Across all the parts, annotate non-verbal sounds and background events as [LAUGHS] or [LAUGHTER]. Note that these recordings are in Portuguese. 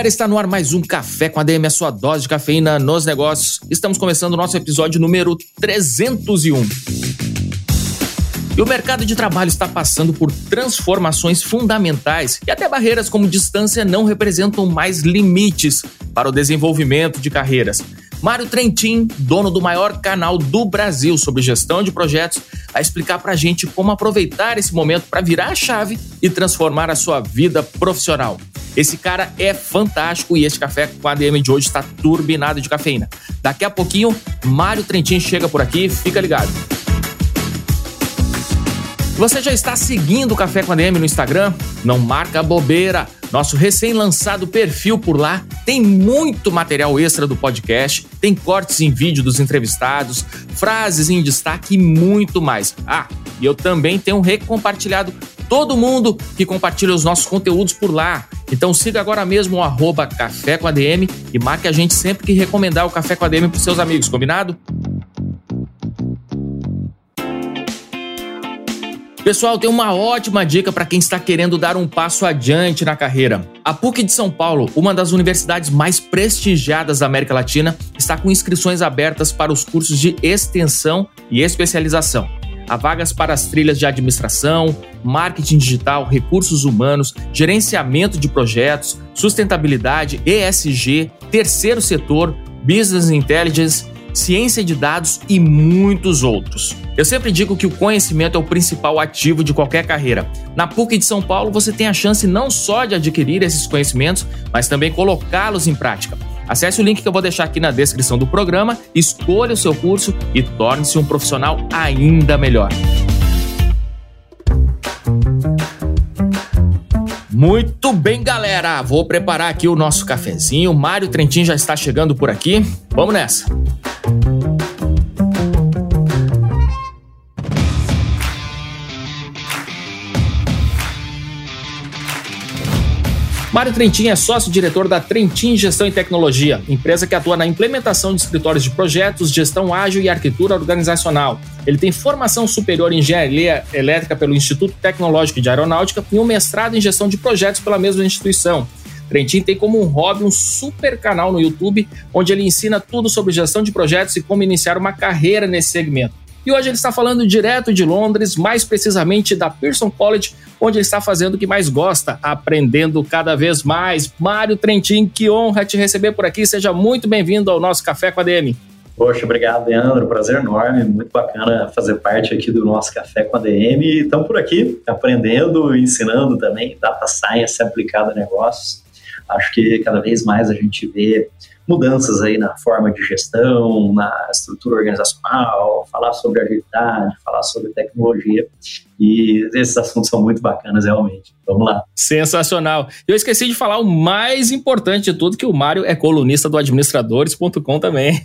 galera, está no ar mais um Café com ADM, a sua dose de cafeína nos negócios. Estamos começando o nosso episódio número 301. E o mercado de trabalho está passando por transformações fundamentais e até barreiras como distância não representam mais limites para o desenvolvimento de carreiras. Mário Trentin, dono do maior canal do Brasil sobre gestão de projetos, vai explicar para a gente como aproveitar esse momento para virar a chave e transformar a sua vida profissional. Esse cara é fantástico e esse café com ADM de hoje está turbinado de cafeína. Daqui a pouquinho, Mário Trentin chega por aqui, fica ligado. Você já está seguindo o Café com a DM no Instagram? Não marca bobeira. Nosso recém-lançado perfil por lá tem muito material extra do podcast, tem cortes em vídeo dos entrevistados, frases em destaque e muito mais. Ah, e eu também tenho recompartilhado todo mundo que compartilha os nossos conteúdos por lá. Então siga agora mesmo o arroba Café com ADM e marque a gente sempre que recomendar o Café com ADM para seus amigos, combinado? Pessoal, tem uma ótima dica para quem está querendo dar um passo adiante na carreira. A PUC de São Paulo, uma das universidades mais prestigiadas da América Latina, está com inscrições abertas para os cursos de extensão e especialização. Há vagas para as trilhas de administração, marketing digital, recursos humanos, gerenciamento de projetos, sustentabilidade, ESG, terceiro setor, business intelligence ciência de dados e muitos outros. Eu sempre digo que o conhecimento é o principal ativo de qualquer carreira. Na PUC de São Paulo, você tem a chance não só de adquirir esses conhecimentos, mas também colocá-los em prática. Acesse o link que eu vou deixar aqui na descrição do programa, escolha o seu curso e torne-se um profissional ainda melhor. Muito bem, galera. Vou preparar aqui o nosso cafezinho. Mário Trentin já está chegando por aqui. Vamos nessa. Mário Trentin é sócio-diretor da Trentin Gestão e Tecnologia, empresa que atua na implementação de escritórios de projetos, gestão ágil e arquitetura organizacional. Ele tem formação superior em engenharia elétrica pelo Instituto Tecnológico de Aeronáutica e um mestrado em gestão de projetos pela mesma instituição. Trentin tem como um hobby um super canal no YouTube, onde ele ensina tudo sobre gestão de projetos e como iniciar uma carreira nesse segmento. E hoje ele está falando direto de Londres, mais precisamente da Pearson College, onde ele está fazendo o que mais gosta, aprendendo cada vez mais. Mário Trentin, que honra te receber por aqui. Seja muito bem-vindo ao nosso Café com a DM. Poxa, obrigado, Leandro. Prazer enorme. Muito bacana fazer parte aqui do nosso Café com a DM. Estamos por aqui aprendendo, ensinando também data science aplicada a negócios. Acho que cada vez mais a gente vê mudanças aí na forma de gestão, na estrutura organizacional, falar sobre agilidade, falar sobre tecnologia. E esses assuntos são muito bacanas, realmente. Vamos lá. Sensacional. Eu esqueci de falar o mais importante de tudo, que o Mário é colunista do administradores.com também.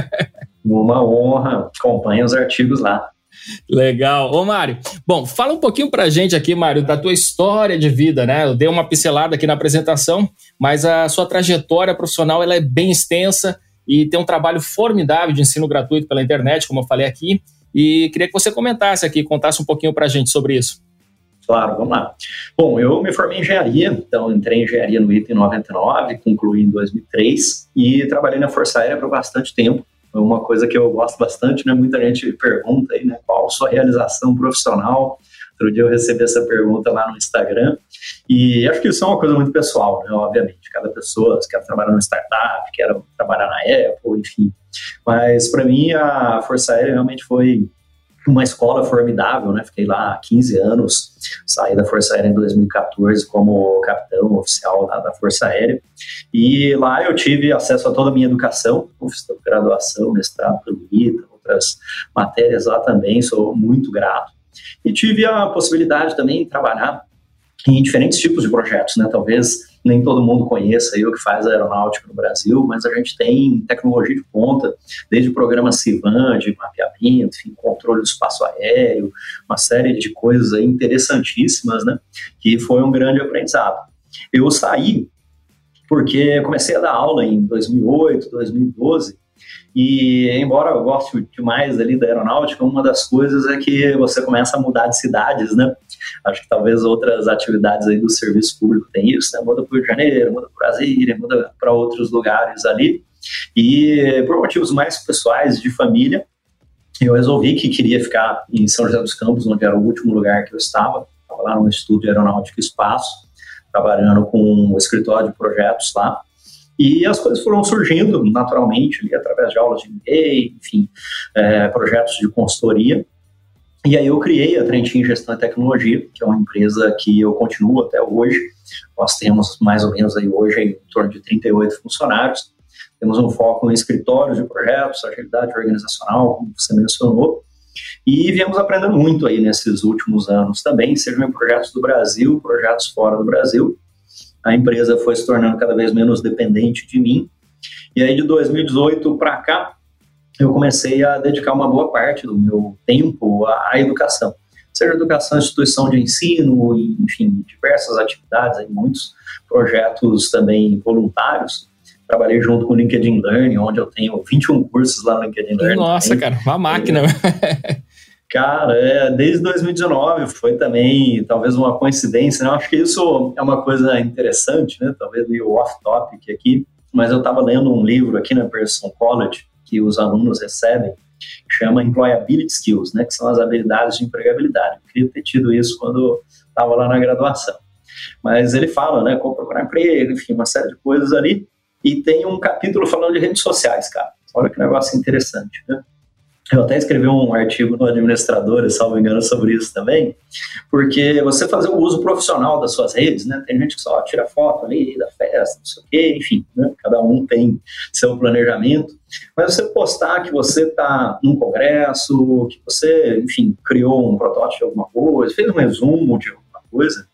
[LAUGHS] Uma honra. Acompanhe os artigos lá. Legal. Ô, Mário, bom, fala um pouquinho pra gente aqui, Mário, da tua história de vida, né? Eu dei uma pincelada aqui na apresentação, mas a sua trajetória profissional ela é bem extensa e tem um trabalho formidável de ensino gratuito pela internet, como eu falei aqui, e queria que você comentasse aqui, contasse um pouquinho pra gente sobre isso. Claro, vamos lá. Bom, eu me formei em engenharia, então entrei em engenharia no ITA em 99, concluí em 2003 e trabalhei na Força Aérea por bastante tempo uma coisa que eu gosto bastante, né? Muita gente pergunta aí, né? Qual sua realização profissional? Outro dia eu recebi essa pergunta lá no Instagram e acho que isso é uma coisa muito pessoal, né? Obviamente, cada pessoa quer trabalhar numa startup, quer trabalhar na Apple, enfim. Mas para mim a Força Aérea realmente foi uma escola formidável, né? Fiquei lá 15 anos, saí da Força Aérea em 2014 como capitão oficial da, da Força Aérea. E lá eu tive acesso a toda a minha educação, graduação, mestrado ITA, outras matérias lá também, sou muito grato. E tive a possibilidade também de trabalhar em diferentes tipos de projetos, né? Talvez nem todo mundo conheça aí o que faz a aeronáutica no Brasil, mas a gente tem tecnologia de ponta, desde o programa CIVAN, de mapeamento, enfim, controle do espaço aéreo, uma série de coisas aí interessantíssimas, né? Que foi um grande aprendizado. Eu saí porque comecei a dar aula em 2008, 2012, e embora eu goste demais ali da aeronáutica, uma das coisas é que você começa a mudar de cidades, né? Acho que talvez outras atividades aí do serviço público tem isso, né? Muda para o Rio de Janeiro, muda para Brasília, muda para outros lugares ali. E por motivos mais pessoais de família, eu resolvi que queria ficar em São José dos Campos, onde era o último lugar que eu estava. Estava lá no de Aeronáutica Espaço, trabalhando com o escritório de projetos lá. E as coisas foram surgindo naturalmente, ali, através de aulas de MBA, enfim, é, projetos de consultoria. E aí eu criei a Trentin Gestão e Tecnologia, que é uma empresa que eu continuo até hoje. Nós temos mais ou menos aí hoje em torno de 38 funcionários. Temos um foco em escritórios de projetos, agilidade organizacional, como você mencionou. E viemos aprendendo muito aí nesses últimos anos também, sejam em projetos do Brasil, projetos fora do Brasil a empresa foi se tornando cada vez menos dependente de mim. E aí, de 2018 para cá, eu comecei a dedicar uma boa parte do meu tempo à, à educação. Seja educação, instituição de ensino, enfim, diversas atividades, aí, muitos projetos também voluntários. Trabalhei junto com o LinkedIn Learning, onde eu tenho 21 cursos lá no LinkedIn Learning. Nossa, cara, uma máquina. [LAUGHS] Cara, é, desde 2019 foi também talvez uma coincidência, né? Eu acho que isso é uma coisa interessante, né? Talvez meio off-topic aqui, mas eu estava lendo um livro aqui na Pearson College que os alunos recebem, que chama Employability Skills, né? Que são as habilidades de empregabilidade. Eu queria ter tido isso quando estava lá na graduação. Mas ele fala, né? Como procurar emprego, enfim, uma série de coisas ali. E tem um capítulo falando de redes sociais, cara. Olha que negócio interessante, né? Eu até escrevi um artigo no Administrador, salvo engano, sobre isso também, porque você fazer o uso profissional das suas redes, né? Tem gente que só tira foto ali da festa, não sei o quê, enfim, né? cada um tem seu planejamento. Mas você postar que você está num congresso, que você, enfim, criou um protótipo de alguma coisa, fez um resumo de alguma coisa,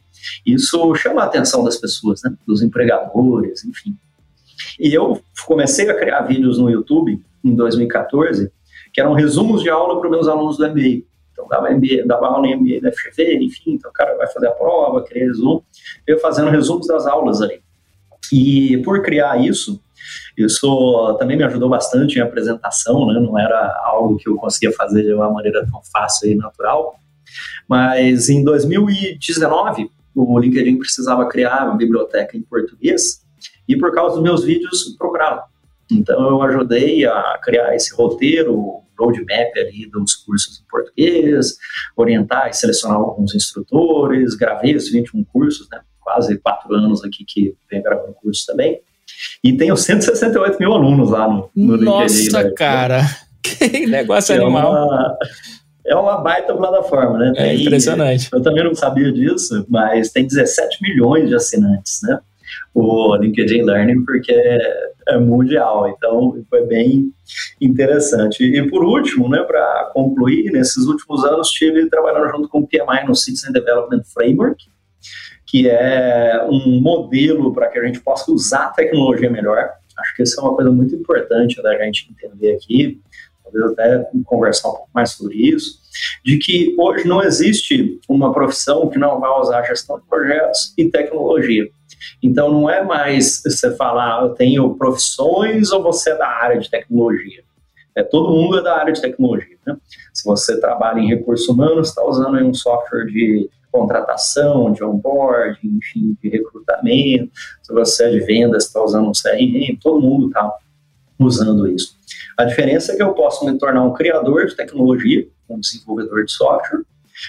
isso chama a atenção das pessoas, né? Dos empregadores, enfim. E eu comecei a criar vídeos no YouTube em 2014 que eram resumos de aula para os meus alunos do MBA. Então, dava, MBA, dava aula em MBA da FGV, enfim, então o cara vai fazer a prova, criar resumo, eu fazendo resumos das aulas ali. E por criar isso, isso também me ajudou bastante em apresentação, né? não era algo que eu conseguia fazer de uma maneira tão fácil e natural. Mas em 2019, o LinkedIn precisava criar uma biblioteca em português e por causa dos meus vídeos procuraram. Então eu ajudei a criar esse roteiro, roadmap ali dos cursos em português, orientar e selecionar alguns instrutores, gravei os 21 cursos, né? quase quatro anos aqui que venho gravando cursos também. E tenho 168 mil alunos lá no, no Nossa, LinkedIn. Nossa, né? cara! [LAUGHS] Que negócio é animal. Uma, é uma baita plataforma, né? É impressionante. Eu também não sabia disso, mas tem 17 milhões de assinantes, né? O LinkedIn Learning, porque é mundial. Então, foi bem interessante. E por último, né, para concluir, nesses últimos anos estive trabalhando junto com o PMI no Citizen Development Framework, que é um modelo para que a gente possa usar a tecnologia melhor. Acho que isso é uma coisa muito importante da gente entender aqui, talvez até conversar um pouco mais sobre isso, de que hoje não existe uma profissão que não vai usar gestão de projetos e tecnologia. Então não é mais você falar, ah, eu tenho profissões ou você é da área de tecnologia. É, todo mundo é da área de tecnologia. Né? Se você trabalha em recursos humanos, está usando um software de contratação, de onboarding, enfim, de recrutamento. Se você é de vendas, está usando um CRM, todo mundo está usando isso. A diferença é que eu posso me tornar um criador de tecnologia, um desenvolvedor de software,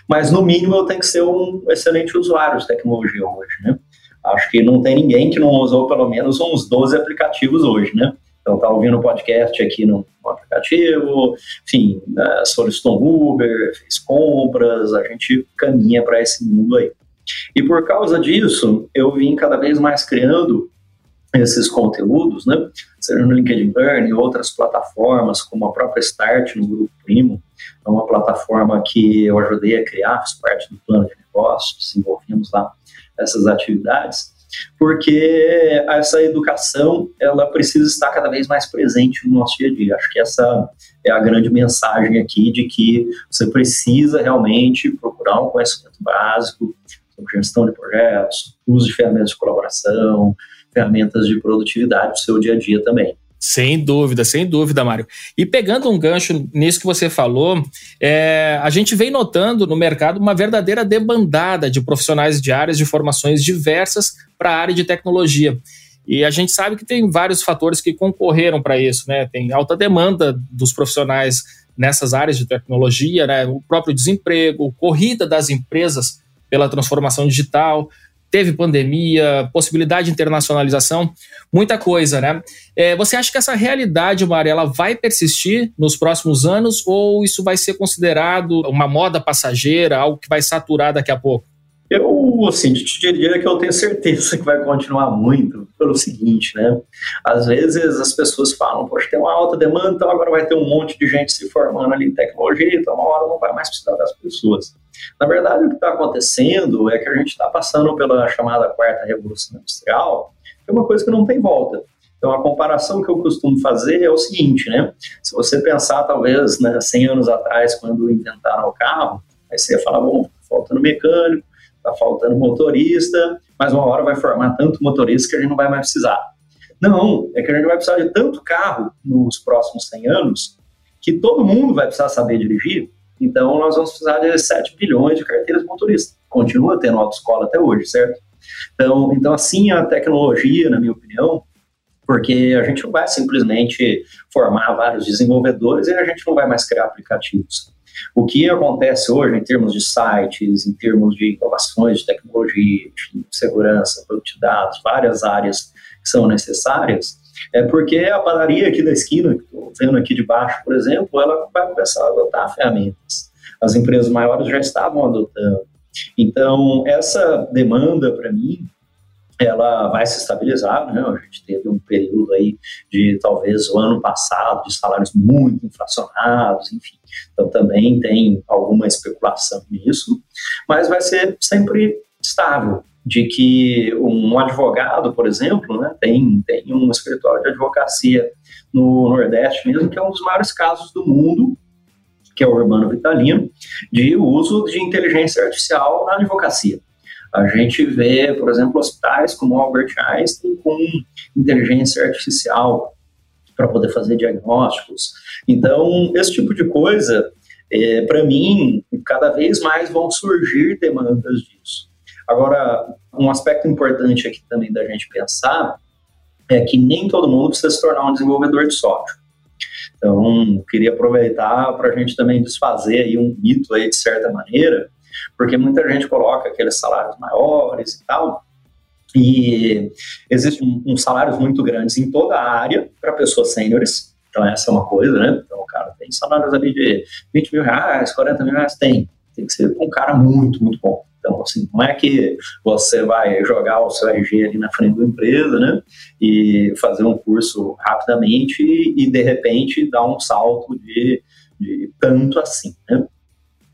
mas no mínimo eu tenho que ser um excelente usuário de tecnologia hoje, né? Acho que não tem ninguém que não usou pelo menos uns 12 aplicativos hoje, né? Então, tá ouvindo o podcast aqui no, no aplicativo, enfim, né, solicitou um Uber, fez compras, a gente caminha para esse mundo aí. E por causa disso, eu vim cada vez mais criando esses conteúdos, né? Seja no LinkedIn Learning, outras plataformas, como a própria Start no Grupo Primo, é uma plataforma que eu ajudei a criar, fiz parte do plano de negócio, desenvolvemos lá essas atividades, porque essa educação ela precisa estar cada vez mais presente no nosso dia a dia. Acho que essa é a grande mensagem aqui de que você precisa realmente procurar um conhecimento básico sobre gestão de projetos, uso de ferramentas de colaboração, ferramentas de produtividade do seu dia a dia também. Sem dúvida, sem dúvida, Mário. E pegando um gancho nisso que você falou, é, a gente vem notando no mercado uma verdadeira debandada de profissionais de áreas de formações diversas para a área de tecnologia. E a gente sabe que tem vários fatores que concorreram para isso, né? Tem alta demanda dos profissionais nessas áreas de tecnologia, né? O próprio desemprego, corrida das empresas pela transformação digital, teve pandemia, possibilidade de internacionalização, muita coisa, né? É, você acha que essa realidade, Mari, ela vai persistir nos próximos anos ou isso vai ser considerado uma moda passageira, algo que vai saturar daqui a pouco? Eu, assim, te diria que eu tenho certeza que vai continuar muito pelo seguinte, né? Às vezes as pessoas falam, poxa, tem uma alta demanda, então agora vai ter um monte de gente se formando ali em tecnologia, então uma hora não vai mais precisar das pessoas. Na verdade, o que está acontecendo é que a gente está passando pela chamada quarta revolução industrial, que é uma coisa que não tem volta. Então, a comparação que eu costumo fazer é o seguinte, né? Se você pensar, talvez, né, 100 anos atrás, quando inventaram o carro, aí você ia falar, bom, tá faltando mecânico, está faltando motorista, mas uma hora vai formar tanto motorista que a gente não vai mais precisar. Não, é que a gente vai precisar de tanto carro nos próximos 100 anos que todo mundo vai precisar saber dirigir. Então, nós vamos precisar de 7 bilhões de carteiras de motorista. Continua tendo autoescola até hoje, certo? Então, então, assim, a tecnologia, na minha opinião, porque a gente não vai simplesmente formar vários desenvolvedores e a gente não vai mais criar aplicativos. O que acontece hoje em termos de sites, em termos de inovações de tecnologia, de segurança, produto de dados, várias áreas que são necessárias, é porque a padaria aqui da esquina, que estou vendo aqui de baixo, por exemplo, ela vai começar a adotar ferramentas. As empresas maiores já estavam adotando. Então, essa demanda, para mim, ela vai se estabilizar, né? A gente teve um período aí de talvez o ano passado de salários muito inflacionados, enfim. Então também tem alguma especulação nisso, mas vai ser sempre estável. De que um advogado, por exemplo, né, tem, tem um escritório de advocacia no Nordeste mesmo, que é um dos maiores casos do mundo, que é o Urbano Vitalino, de uso de inteligência artificial na advocacia. A gente vê, por exemplo, hospitais como Albert Einstein com inteligência artificial para poder fazer diagnósticos. Então, esse tipo de coisa, é, para mim, cada vez mais vão surgir demandas disso. Agora, um aspecto importante aqui também da gente pensar é que nem todo mundo precisa se tornar um desenvolvedor de software. Então, queria aproveitar para a gente também desfazer aí um mito aí de certa maneira, porque muita gente coloca aqueles salários maiores e tal, e existem uns salários muito grandes em toda a área para pessoas sêniores, então essa é uma coisa, né? Então o cara tem salários ali de 20 mil reais, 40 mil reais, tem. Tem que ser um cara muito, muito bom. Então, assim, não é que você vai jogar o seu RG ali na frente da empresa, né? E fazer um curso rapidamente e, de repente, dar um salto de, de tanto assim, né?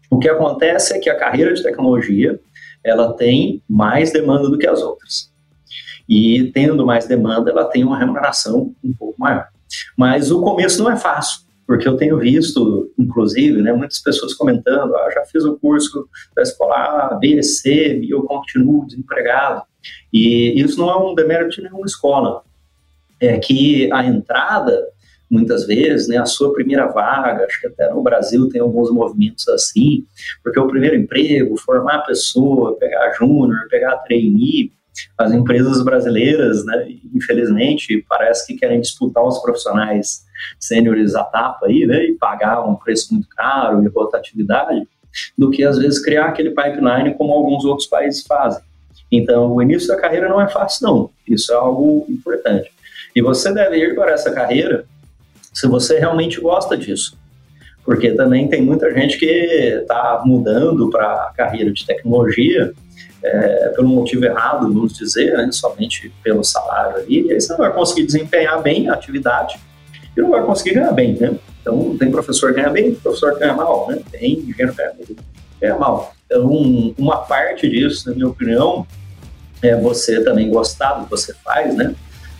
O que acontece é que a carreira de tecnologia ela tem mais demanda do que as outras. E tendo mais demanda, ela tem uma remuneração um pouco maior. Mas o começo não é fácil, porque eu tenho visto, inclusive, né, muitas pessoas comentando: ah, já fiz o curso da escola A, B, C, e eu continuo desempregado. E isso não é um demérito de nenhuma escola. É que a entrada muitas vezes, né, a sua primeira vaga, acho que até no Brasil tem alguns movimentos assim, porque o primeiro emprego, formar a pessoa, pegar júnior, pegar trainee, as empresas brasileiras, né, infelizmente, parece que querem disputar os profissionais sêniores à tapa aí, né, e pagar um preço muito caro e rotatividade, do que às vezes criar aquele pipeline como alguns outros países fazem. Então, o início da carreira não é fácil, não. Isso é algo importante. E você deve ir para essa carreira se você realmente gosta disso. Porque também tem muita gente que está mudando para a carreira de tecnologia é, pelo motivo errado, vamos dizer, né, somente pelo salário ali, e aí você não vai conseguir desempenhar bem a atividade e não vai conseguir ganhar bem, né? Então, tem professor que ganha bem, professor que ganha mal, né? Tem engenheiro que ganha bem, ganha mal. Então, uma parte disso, na minha opinião, é você também gostar do que você faz, né?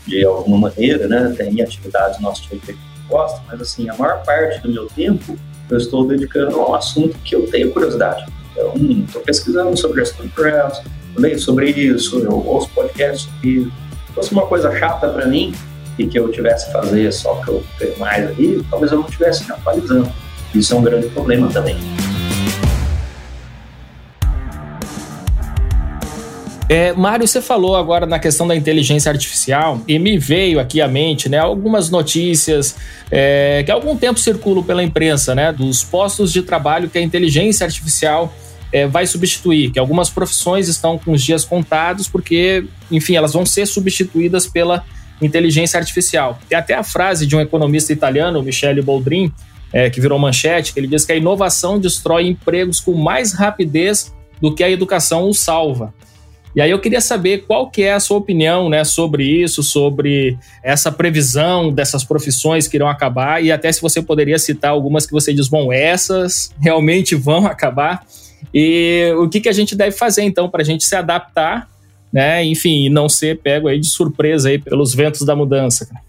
De alguma maneira, né? Tem atividades no nosso que gosta, mas assim, a maior parte do meu tempo eu estou dedicando a um assunto que eu tenho curiosidade. Então, estou pesquisando sobre gestão de projetos, também sobre isso, eu ouço podcasts sobre isso. Se fosse uma coisa chata para mim e que eu tivesse que fazer só que eu tenho mais ali, talvez eu não estivesse me atualizando. Isso é um grande problema também. É, Mário, você falou agora na questão da inteligência artificial e me veio aqui à mente né, algumas notícias é, que há algum tempo circulam pela imprensa, né, dos postos de trabalho que a inteligência artificial é, vai substituir, que algumas profissões estão com os dias contados porque, enfim, elas vão ser substituídas pela inteligência artificial. Tem até a frase de um economista italiano, Michele Boldrin, é, que virou manchete, que ele diz que a inovação destrói empregos com mais rapidez do que a educação o salva. E aí eu queria saber qual que é a sua opinião né, sobre isso, sobre essa previsão dessas profissões que irão acabar e até se você poderia citar algumas que você diz, bom, essas realmente vão acabar. E o que, que a gente deve fazer então para a gente se adaptar, né? Enfim, e não ser pego aí de surpresa aí pelos ventos da mudança. Cara,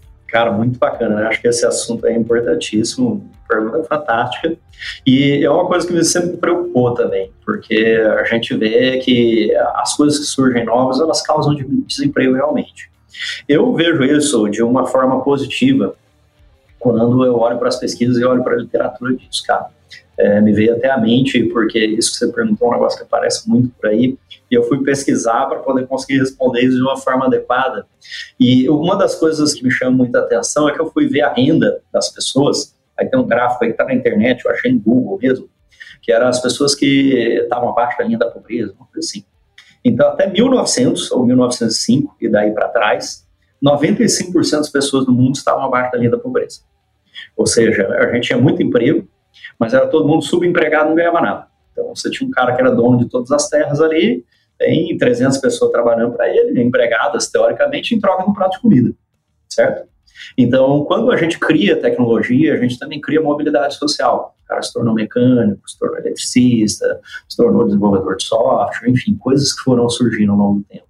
muito bacana, né? Acho que esse assunto é importantíssimo, pergunta fantástica. E é uma coisa que me sempre preocupou também, porque a gente vê que as coisas que surgem novas, elas causam desemprego realmente. Eu vejo isso de uma forma positiva quando eu olho para as pesquisas e olho para a literatura disso, cara. É, me veio até a mente, porque isso que você perguntou é um negócio que aparece muito por aí, e eu fui pesquisar para poder conseguir responder isso de uma forma adequada. E uma das coisas que me chama muita atenção é que eu fui ver a renda das pessoas, aí tem um gráfico aí que está na internet, eu achei em Google mesmo, que eram as pessoas que estavam abaixo da linha da pobreza, uma coisa assim. Então, até 1900 ou 1905 e daí para trás, 95% das pessoas do mundo estavam abaixo da linha da pobreza. Ou seja, a gente tinha muito emprego, mas era todo mundo subempregado, não ganhava nada. Então, você tinha um cara que era dono de todas as terras ali, tem 300 pessoas trabalhando para ele, empregadas, teoricamente, em troca de um prato de comida, certo? Então, quando a gente cria tecnologia, a gente também cria mobilidade social. O cara se tornou mecânico, se tornou eletricista, se tornou desenvolvedor de software, enfim, coisas que foram surgindo ao longo do tempo.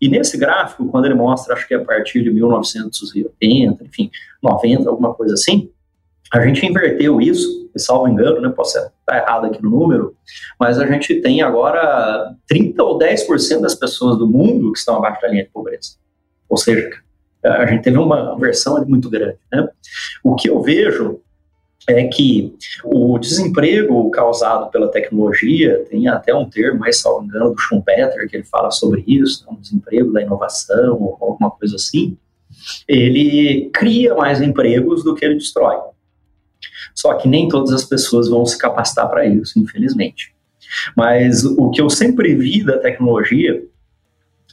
E nesse gráfico, quando ele mostra, acho que é a partir de 1980, enfim, 90, alguma coisa assim, a gente inverteu isso, salvo engano, né, posso estar errado aqui no número, mas a gente tem agora 30 ou 10% das pessoas do mundo que estão abaixo da linha de pobreza. Ou seja, a gente teve uma versão muito grande. Né? O que eu vejo é que o desemprego causado pela tecnologia, tem até um termo, mais salvo engano, do Schumpeter, que ele fala sobre isso, né, o desemprego da inovação, ou alguma coisa assim, ele cria mais empregos do que ele destrói. Só que nem todas as pessoas vão se capacitar para isso, infelizmente. Mas o que eu sempre vi da tecnologia,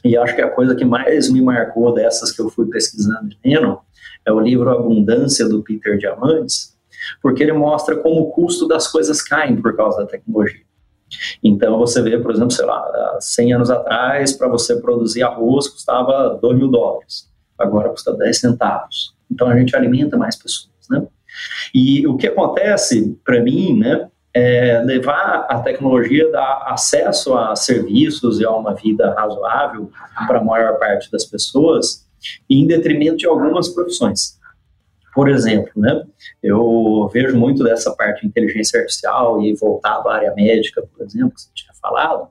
e acho que a coisa que mais me marcou dessas que eu fui pesquisando e lendo, é o livro Abundância do Peter Diamandis, porque ele mostra como o custo das coisas caem por causa da tecnologia. Então você vê, por exemplo, sei lá, 100 anos atrás, para você produzir arroz custava 2 mil dólares, agora custa 10 centavos. Então a gente alimenta mais pessoas, né? E o que acontece para mim, né, é levar a tecnologia dar acesso a serviços e a uma vida razoável para a maior parte das pessoas, em detrimento de algumas profissões. Por exemplo, né, eu vejo muito dessa parte de inteligência artificial e voltado à área médica, por exemplo, que você tinha falado,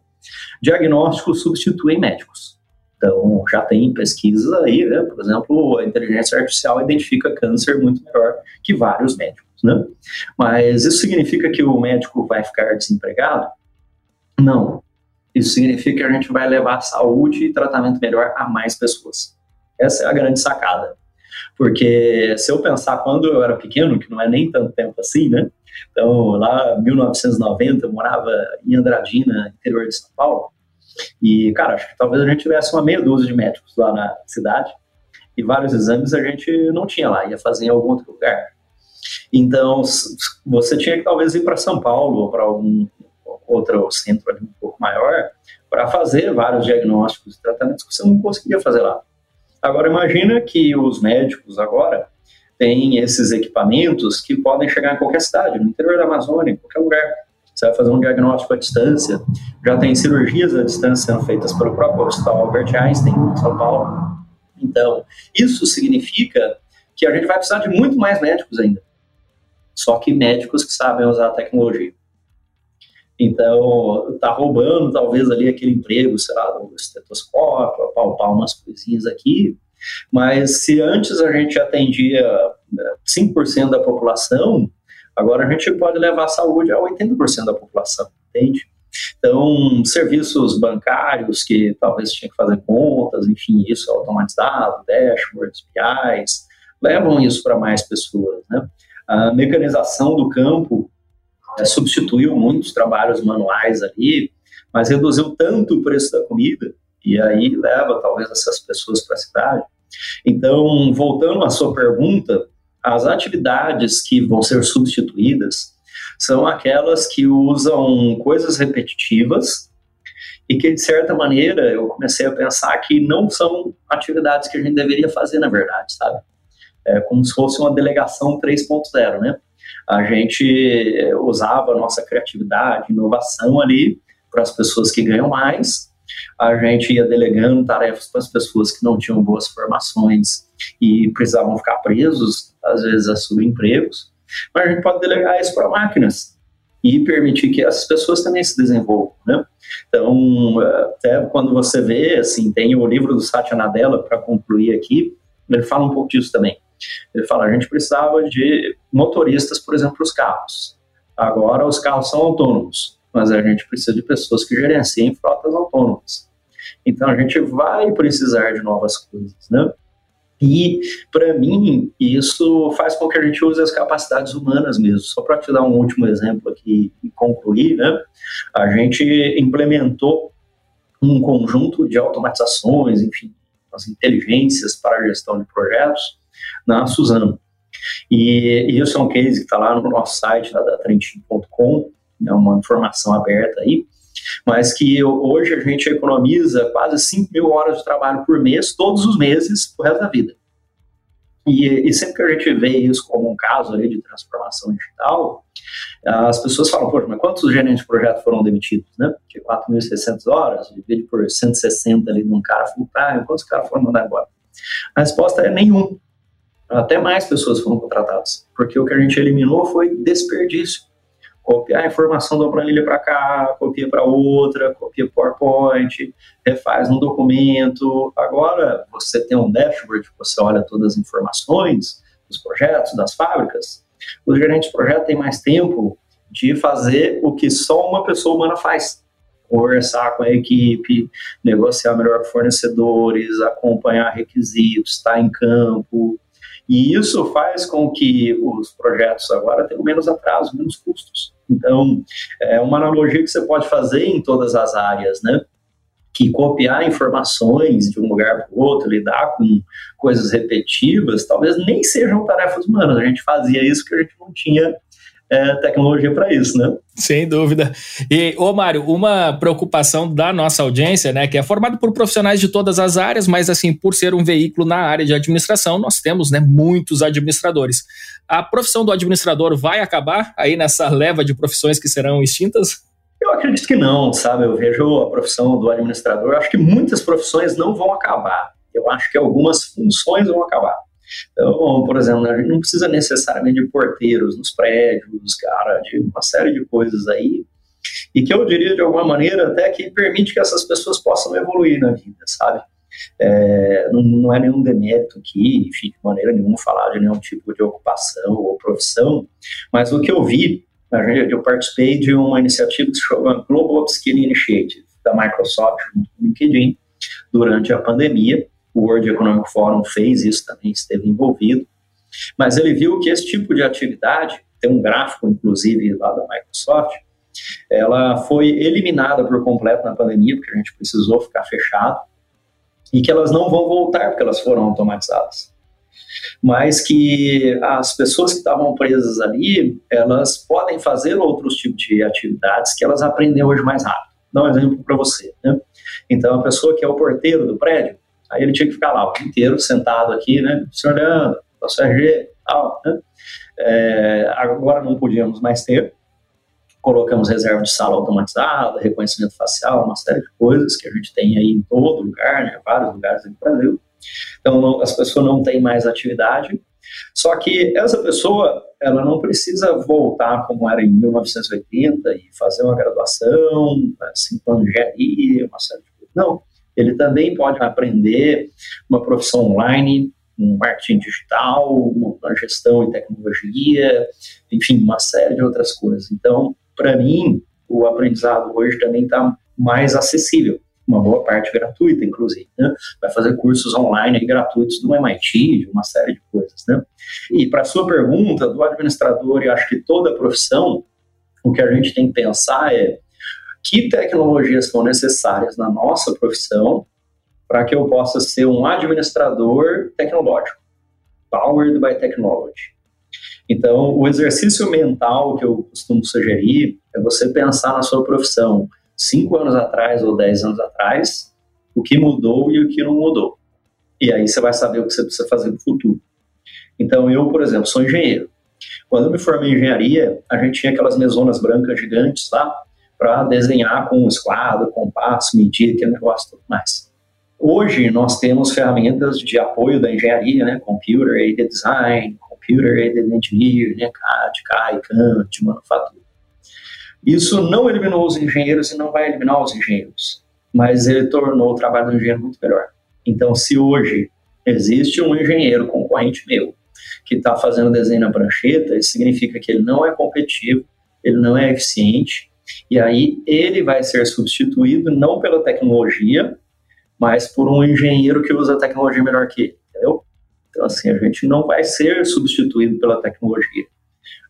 diagnósticos substituem médicos. Então, já tem pesquisas aí, né? Por exemplo, a inteligência artificial identifica câncer muito melhor que vários médicos, né? Mas isso significa que o médico vai ficar desempregado? Não. Isso significa que a gente vai levar saúde e tratamento melhor a mais pessoas. Essa é a grande sacada. Porque se eu pensar quando eu era pequeno, que não é nem tanto tempo assim, né? Então, lá em 1990, eu morava em Andradina, interior de São Paulo. E, cara, acho que talvez a gente tivesse uma meia dúzia de médicos lá na cidade e vários exames a gente não tinha lá, ia fazer em algum outro lugar. Então, você tinha que talvez ir para São Paulo ou para algum outro centro um pouco maior para fazer vários diagnósticos e tratamentos que você não conseguia fazer lá. Agora, imagina que os médicos agora têm esses equipamentos que podem chegar em qualquer cidade, no interior da Amazônia, em qualquer lugar você vai fazer um diagnóstico à distância, já tem cirurgias à distância sendo feitas pelo próprio Hospital Albert Einstein, em São Paulo. Então, isso significa que a gente vai precisar de muito mais médicos ainda. Só que médicos que sabem usar a tecnologia. Então, tá roubando talvez ali aquele emprego, sei lá, do estetoscópio, apalpar umas coisinhas aqui. Mas se antes a gente atendia 5% da população, agora a gente pode levar a saúde a 80% da população, entende? Então, serviços bancários que talvez tinha que fazer contas, enfim, isso é automatizado, dashboards, PIs, levam isso para mais pessoas, né? A mecanização do campo é, substituiu muitos trabalhos manuais ali, mas reduziu tanto o preço da comida, e aí leva talvez essas pessoas para a cidade. Então, voltando à sua pergunta, as atividades que vão ser substituídas são aquelas que usam coisas repetitivas e que, de certa maneira, eu comecei a pensar que não são atividades que a gente deveria fazer, na verdade, sabe? É como se fosse uma delegação 3.0, né? A gente é, usava a nossa criatividade, inovação ali para as pessoas que ganham mais, a gente ia delegando tarefas para as pessoas que não tinham boas formações e precisavam ficar presos, às vezes, a subempregos, mas a gente pode delegar isso para máquinas e permitir que essas pessoas também se desenvolvam, né? Então, até quando você vê, assim, tem o livro do Satya Nadella, para concluir aqui, ele fala um pouco disso também. Ele fala, a gente precisava de motoristas, por exemplo, os carros. Agora os carros são autônomos, mas a gente precisa de pessoas que gerenciem frotas autônomas. Então a gente vai precisar de novas coisas, né? E, para mim, isso faz com que a gente use as capacidades humanas mesmo. Só para te dar um último exemplo aqui e concluir, né? A gente implementou um conjunto de automatizações, enfim, as inteligências para a gestão de projetos na Suzano. E, e isso é um case que está lá no nosso site, da Trentin.com, é uma informação aberta aí, mas que hoje a gente economiza quase 5 mil horas de trabalho por mês, todos os meses, pro resto da vida. E, e, sempre que a gente vê isso como um caso ali de transformação digital, as pessoas falam, poxa, mas quantos gerentes de projeto foram demitidos, né? De 4.600 horas, divide por 160 ali de um cara full quantos caras foram mandados embora? A resposta é nenhum. Até mais pessoas foram contratadas, porque o que a gente eliminou foi desperdício copiar a informação da planilha para cá, copia para outra, copia PowerPoint, refaz um documento. Agora você tem um dashboard, você olha todas as informações dos projetos, das fábricas. Os gerentes de projeto têm mais tempo de fazer o que só uma pessoa humana faz. Conversar com a equipe, negociar melhor com fornecedores, acompanhar requisitos, estar em campo, e isso faz com que os projetos agora tenham menos atraso, menos custos. Então, é uma analogia que você pode fazer em todas as áreas, né? Que copiar informações de um lugar para o outro, lidar com coisas repetitivas, talvez nem sejam tarefas humanas. A gente fazia isso porque a gente não tinha é, tecnologia para isso, né? Sem dúvida. E, ô Mário, uma preocupação da nossa audiência, né, que é formado por profissionais de todas as áreas, mas assim, por ser um veículo na área de administração, nós temos, né, muitos administradores. A profissão do administrador vai acabar aí nessa leva de profissões que serão extintas? Eu acredito que não, sabe? Eu vejo a profissão do administrador, acho que muitas profissões não vão acabar. Eu acho que algumas funções vão acabar. Então, por exemplo, a gente não precisa necessariamente de porteiros nos prédios, cara, de uma série de coisas aí, e que eu diria de alguma maneira até que permite que essas pessoas possam evoluir na vida, sabe? É, não, não, é nenhum demérito aqui, enfim, de maneira nenhuma falar de nenhum tipo de ocupação ou profissão, mas o que eu vi, eu participei de uma iniciativa que se chama Global Upskilling Initiative, da Microsoft, no LinkedIn, durante a pandemia, o World Economic Forum fez isso também, esteve envolvido. Mas ele viu que esse tipo de atividade, tem um gráfico, inclusive, lá da Microsoft, ela foi eliminada por completo na pandemia, porque a gente precisou ficar fechado, e que elas não vão voltar porque elas foram automatizadas. Mas que as pessoas que estavam presas ali, elas podem fazer outros tipos de atividades que elas aprendem hoje mais rápido. Dar um exemplo para você. Né? Então, a pessoa que é o porteiro do prédio, Aí ele tinha que ficar lá o dia inteiro sentado aqui, né? Se olhando, nosso RG tal, né? É, agora não podíamos mais ter. colocamos reserva de sala automatizada, reconhecimento facial, uma série de coisas que a gente tem aí em todo lugar, né, vários lugares do Brasil. Então, não, as pessoas não têm mais atividade, só que essa pessoa, ela não precisa voltar como era em 1980 e fazer uma graduação, cinco anos de engenharia, uma série de coisas. Não, ele também pode aprender uma profissão online, um marketing digital, uma gestão e tecnologia, enfim, uma série de outras coisas. Então, para mim, o aprendizado hoje também está mais acessível uma boa parte gratuita, inclusive. Né? Vai fazer cursos online gratuitos do MIT, de uma série de coisas. Né? E para a sua pergunta, do administrador, e acho que toda profissão, o que a gente tem que pensar é que tecnologias são necessárias na nossa profissão para que eu possa ser um administrador tecnológico, powered by technology. Então, o exercício mental que eu costumo sugerir é você pensar na sua profissão cinco anos atrás ou dez anos atrás, o que mudou e o que não mudou. E aí você vai saber o que você precisa fazer no futuro. Então, eu, por exemplo, sou engenheiro. Quando eu me formei em engenharia, a gente tinha aquelas mesonas brancas gigantes lá para desenhar com esquadro, compasso, medir, aquele negócio tudo mais. Hoje, nós temos ferramentas de apoio da engenharia, né? Computer Aided Design, Computer Aided Engineering, né? CAD, CAI, CAM, de manufatura. Isso não eliminou os engenheiros e não vai eliminar os engenheiros, mas ele tornou o trabalho do engenheiro muito melhor. Então, se hoje existe um engenheiro concorrente meu que está fazendo desenho na prancheta, isso significa que ele não é competitivo, ele não é eficiente, e aí ele vai ser substituído não pela tecnologia, mas por um engenheiro que usa a tecnologia melhor que ele, entendeu? Então, assim, a gente não vai ser substituído pela tecnologia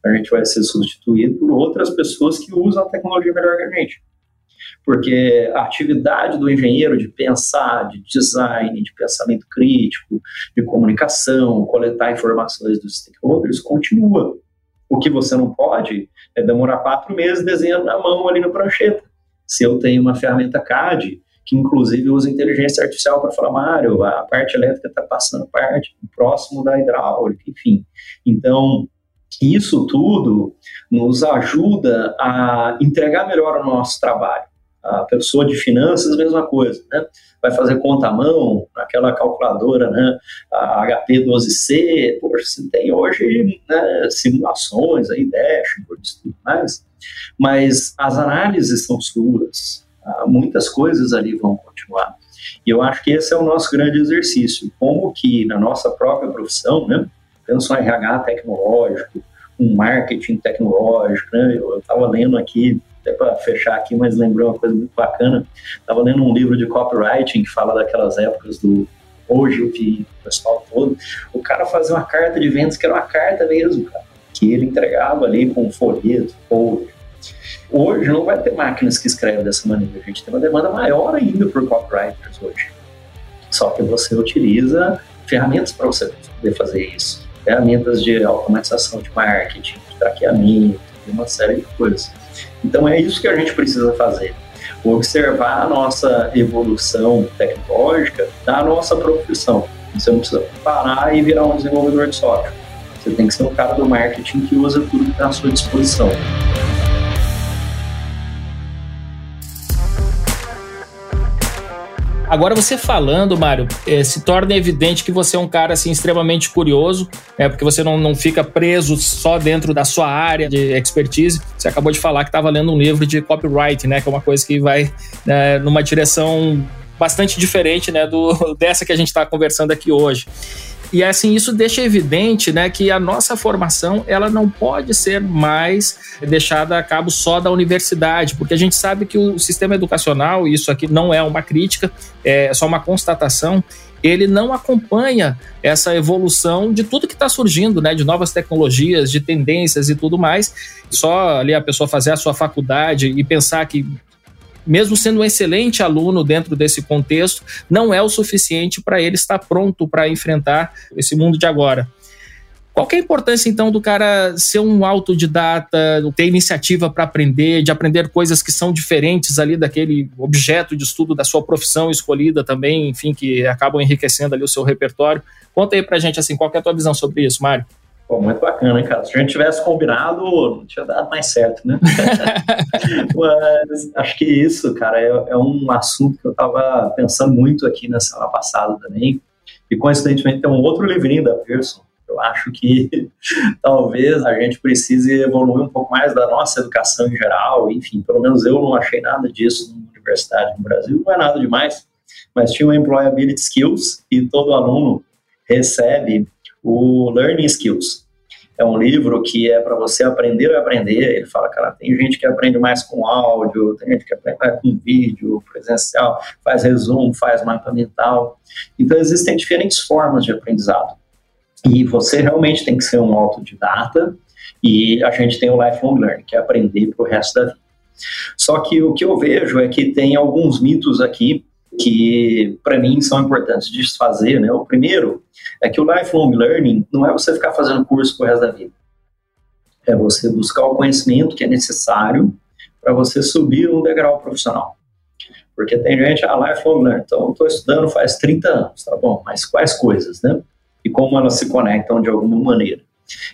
a gente vai ser substituído por outras pessoas que usam a tecnologia melhor que a gente. Porque a atividade do engenheiro de pensar, de design, de pensamento crítico, de comunicação, coletar informações dos stakeholders continua. O que você não pode é demorar quatro meses desenhando na mão ali no prancheta. Se eu tenho uma ferramenta CAD, que inclusive usa inteligência artificial para falar, Mário, a parte elétrica está passando parte próximo da hidráulica, enfim. Então, isso tudo nos ajuda a entregar melhor o nosso trabalho. A pessoa de finanças, mesma coisa, né? Vai fazer conta à mão, aquela calculadora, né? A HP12C, poxa, você tem hoje né, simulações aí, dashboards e tudo mais, mas as análises são suas, ah, muitas coisas ali vão continuar. E eu acho que esse é o nosso grande exercício, como que na nossa própria profissão, né? Pensa no RH tecnológico, um marketing tecnológico, né? Eu estava lendo aqui, até para fechar aqui, mas lembrou uma coisa muito bacana. Estava lendo um livro de copywriting que fala daquelas épocas do hoje, que o pessoal todo. O cara fazia uma carta de vendas que era uma carta mesmo, cara, que ele entregava ali com folheto. Hoje não vai ter máquinas que escrevem dessa maneira. A gente tem uma demanda maior ainda por copywriters hoje. Só que você utiliza ferramentas para você poder fazer isso ferramentas de automatização de marketing, de traqueamento, e uma série de coisas. Então é isso que a gente precisa fazer. Observar a nossa evolução tecnológica da nossa profissão. Você não precisa parar e virar um desenvolvedor de software. Você tem que ser um cara do marketing que usa tudo que está à sua disposição. Agora você falando, Mário, é, se torna evidente que você é um cara assim extremamente curioso, é porque você não, não fica preso só dentro da sua área de expertise. Você acabou de falar que estava lendo um livro de copyright, né, que é uma coisa que vai né, numa direção bastante diferente, né, do [LAUGHS] dessa que a gente está conversando aqui hoje. E assim, isso deixa evidente né, que a nossa formação ela não pode ser mais deixada a cabo só da universidade, porque a gente sabe que o sistema educacional, isso aqui não é uma crítica, é só uma constatação, ele não acompanha essa evolução de tudo que está surgindo, né, de novas tecnologias, de tendências e tudo mais. Só ali a pessoa fazer a sua faculdade e pensar que mesmo sendo um excelente aluno dentro desse contexto, não é o suficiente para ele estar pronto para enfrentar esse mundo de agora. Qual é a importância, então, do cara ser um autodidata, ter iniciativa para aprender, de aprender coisas que são diferentes ali daquele objeto de estudo da sua profissão escolhida também, enfim, que acabam enriquecendo ali o seu repertório? Conta aí para gente, assim, qual é a tua visão sobre isso, Mário? Pô, muito bacana, hein, cara? Se a gente tivesse combinado, não tinha dado mais certo, né? [LAUGHS] Mas acho que isso, cara, é, é, um assunto que eu tava pensando muito aqui na semana passada também. E coincidentemente tem um outro livrinho da Pearson. Eu acho que [LAUGHS] talvez a gente precise evoluir um pouco mais da nossa educação em geral. Enfim, pelo menos eu não achei nada disso na universidade no Brasil. Não é nada demais, mas tinha o Employability Skills e todo aluno recebe o Learning Skills. É um livro que é para você aprender a aprender. Ele fala, cara, tem gente que aprende mais com áudio, tem gente que aprende mais com vídeo, presencial, faz resumo, faz mapa mental. Então, existem diferentes formas de aprendizado. E você realmente tem que ser um autodidata e a gente tem o lifelong learning, que é aprender para o resto da vida. Só que o que eu vejo é que tem alguns mitos aqui que para mim são importantes de desfazer, né? O primeiro é que o lifelong learning não é você ficar fazendo curso pro resto da vida. É você buscar o conhecimento que é necessário para você subir um degrau profissional. Porque tem gente, ah, lifelong learning, então estou estudando faz 30 anos, tá bom, mas quais coisas, né? E como elas se conectam de alguma maneira.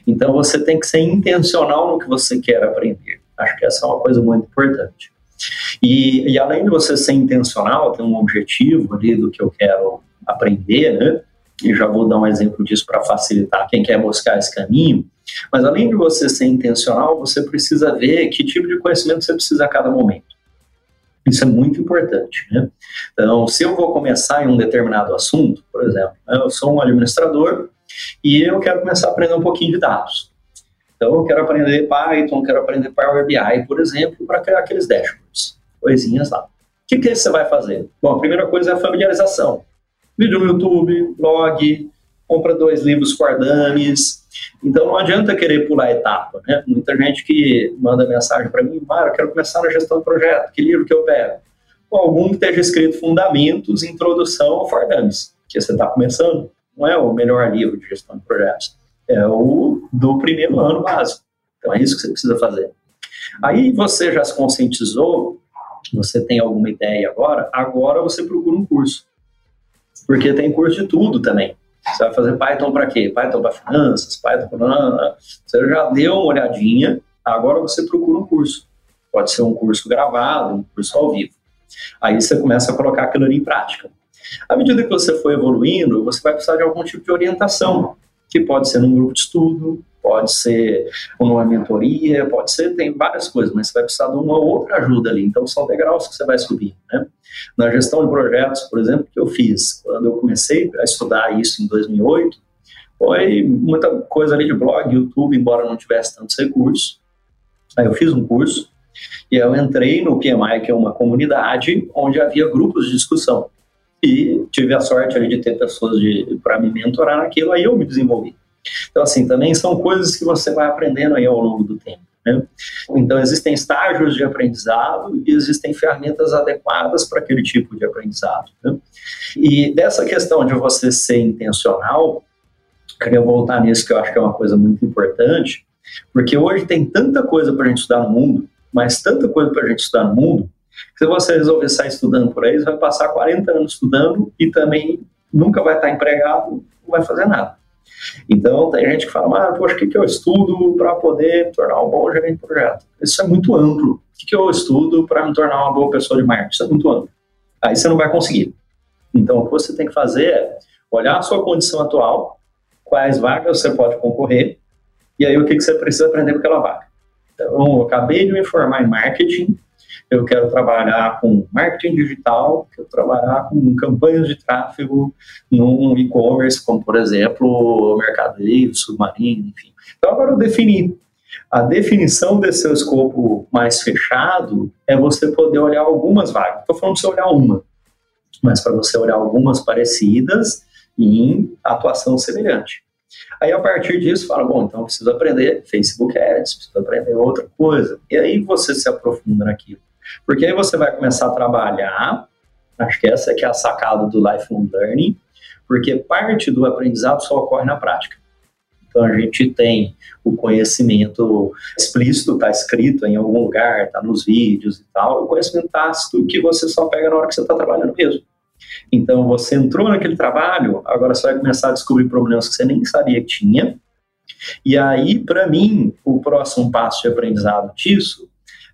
Então você tem que ser intencional no que você quer aprender. Acho que essa é uma coisa muito importante. E, e além de você ser intencional, ter um objetivo ali do que eu quero aprender, né? E já vou dar um exemplo disso para facilitar quem quer buscar esse caminho. Mas além de você ser intencional, você precisa ver que tipo de conhecimento você precisa a cada momento. Isso é muito importante. Né? Então, se eu vou começar em um determinado assunto, por exemplo, né, eu sou um administrador e eu quero começar a aprender um pouquinho de dados. Então, eu quero aprender Python, quero aprender Power BI, por exemplo, para criar aqueles dashboards, coisinhas lá. O que, que você vai fazer? Bom, a primeira coisa é a familiarização. Vídeo no YouTube, blog, compra dois livros Quardames. Então, não adianta querer pular etapa, né? Muita gente que manda mensagem para mim, Mário, quero começar na gestão do projeto, que livro que eu pego? Bom, algum que esteja escrito Fundamentos, Introdução ao Fordames, que você está começando, não é o melhor livro de gestão de projetos é o do primeiro ano básico. Então é isso que você precisa fazer. Aí você já se conscientizou, você tem alguma ideia agora, agora você procura um curso. Porque tem curso de tudo também. Você vai fazer Python para quê? Python para finanças, Python para. Você já deu uma olhadinha, agora você procura um curso. Pode ser um curso gravado, um curso ao vivo. Aí você começa a colocar aquilo ali em prática. À medida que você for evoluindo, você vai precisar de algum tipo de orientação que pode ser num grupo de estudo, pode ser numa mentoria, pode ser, tem várias coisas, mas você vai precisar de uma outra ajuda ali. Então, são degraus que você vai subir. Né? Na gestão de projetos, por exemplo, que eu fiz, quando eu comecei a estudar isso em 2008, foi muita coisa ali de blog, YouTube, embora não tivesse tantos recursos. Aí eu fiz um curso e eu entrei no PMI, que é uma comunidade onde havia grupos de discussão e tive a sorte ali de ter pessoas para me mentorar naquilo, aí eu me desenvolvi. Então, assim, também são coisas que você vai aprendendo aí ao longo do tempo. Né? Então, existem estágios de aprendizado e existem ferramentas adequadas para aquele tipo de aprendizado. Né? E dessa questão de você ser intencional, queria voltar nisso que eu acho que é uma coisa muito importante, porque hoje tem tanta coisa para a gente estudar no mundo, mas tanta coisa para a gente estudar no mundo, se você resolver sair estudando por aí, você vai passar 40 anos estudando e também nunca vai estar empregado, não vai fazer nada. Então, tem gente que fala, ah, poxa, o que, que eu estudo para poder tornar um bom gerente de projeto? Isso é muito amplo. O que, que eu estudo para me tornar uma boa pessoa de marketing? Isso é muito amplo. Aí você não vai conseguir. Então, o que você tem que fazer é olhar a sua condição atual, quais vagas você pode concorrer, e aí o que, que você precisa aprender com aquela vaga. Então, eu acabei de me formar em marketing, eu quero trabalhar com marketing digital, quero trabalhar com campanhas de tráfego num e-commerce, como por exemplo Mercado Livre, Submarino, enfim. Então agora eu defini. A definição desse seu escopo mais fechado é você poder olhar algumas vagas. Estou falando para você olhar uma, mas para você olhar algumas parecidas em atuação semelhante. Aí, a partir disso, fala, bom, então eu preciso aprender Facebook Ads, preciso aprender outra coisa. E aí você se aprofunda naquilo. Porque aí você vai começar a trabalhar, acho que essa que é a sacada do lifelong learning, porque parte do aprendizado só ocorre na prática. Então a gente tem o conhecimento explícito, está escrito em algum lugar, está nos vídeos e tal, o conhecimento tácito que você só pega na hora que você está trabalhando mesmo. Então você entrou naquele trabalho, agora você vai começar a descobrir problemas que você nem sabia que tinha, E aí, para mim, o próximo passo de aprendizado disso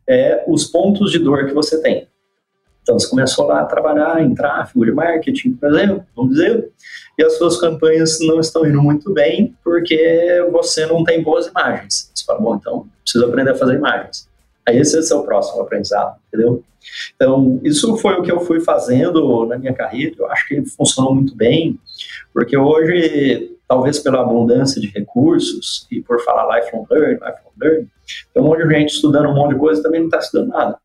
é os pontos de dor que você tem. Então, você começou lá a trabalhar em tráfego de marketing, por exemplo, vamos dizer, e as suas campanhas não estão indo muito bem porque você não tem boas imagens. Você fala, bom, então preciso aprender a fazer imagens. Aí esse é o próximo aprendizado, entendeu? Então, isso foi o que eu fui fazendo na minha carreira, eu acho que funcionou muito bem, porque hoje, talvez pela abundância de recursos, e por falar lifelong learning, lifelong learning, tem um monte de gente estudando um monte de coisa e também não está estudando nada.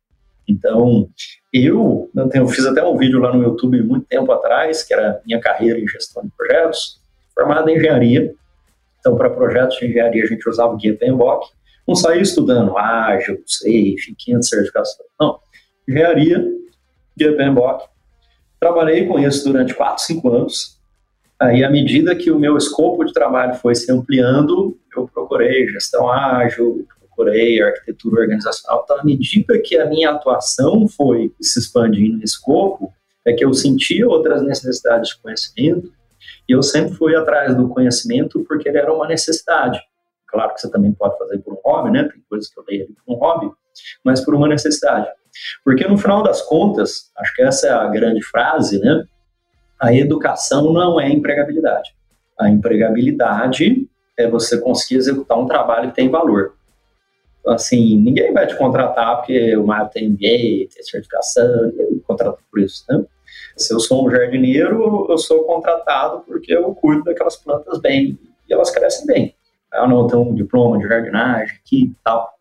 Então, eu, eu fiz até um vídeo lá no YouTube muito tempo atrás, que era minha carreira em gestão de projetos, formado em engenharia. Então, para projetos de engenharia, a gente usava o guia PMBOK. Não saía estudando ágil, safe, 500 certificações. Não. Engenharia, guia PMBOK. Trabalhei com isso durante 4, 5 anos. Aí, à medida que o meu escopo de trabalho foi se ampliando, eu procurei gestão ágil, procurei arquitetura organizacional. Então, à medida que a minha atuação foi se expandindo nesse escopo, é que eu sentia outras necessidades de conhecimento e eu sempre fui atrás do conhecimento porque ele era uma necessidade. Claro que você também pode fazer por um hobby, né? Tem coisas que eu leio por um hobby, mas por uma necessidade. Porque no final das contas, acho que essa é a grande frase, né? A educação não é empregabilidade. A empregabilidade é você conseguir executar um trabalho que tem valor assim, ninguém vai te contratar porque o Maio tem MBA, tem certificação, eu contrato por isso, né? Se eu sou um jardineiro, eu sou contratado porque eu cuido daquelas plantas bem e elas crescem bem. Eu não tenho um diploma de jardinagem aqui e tal.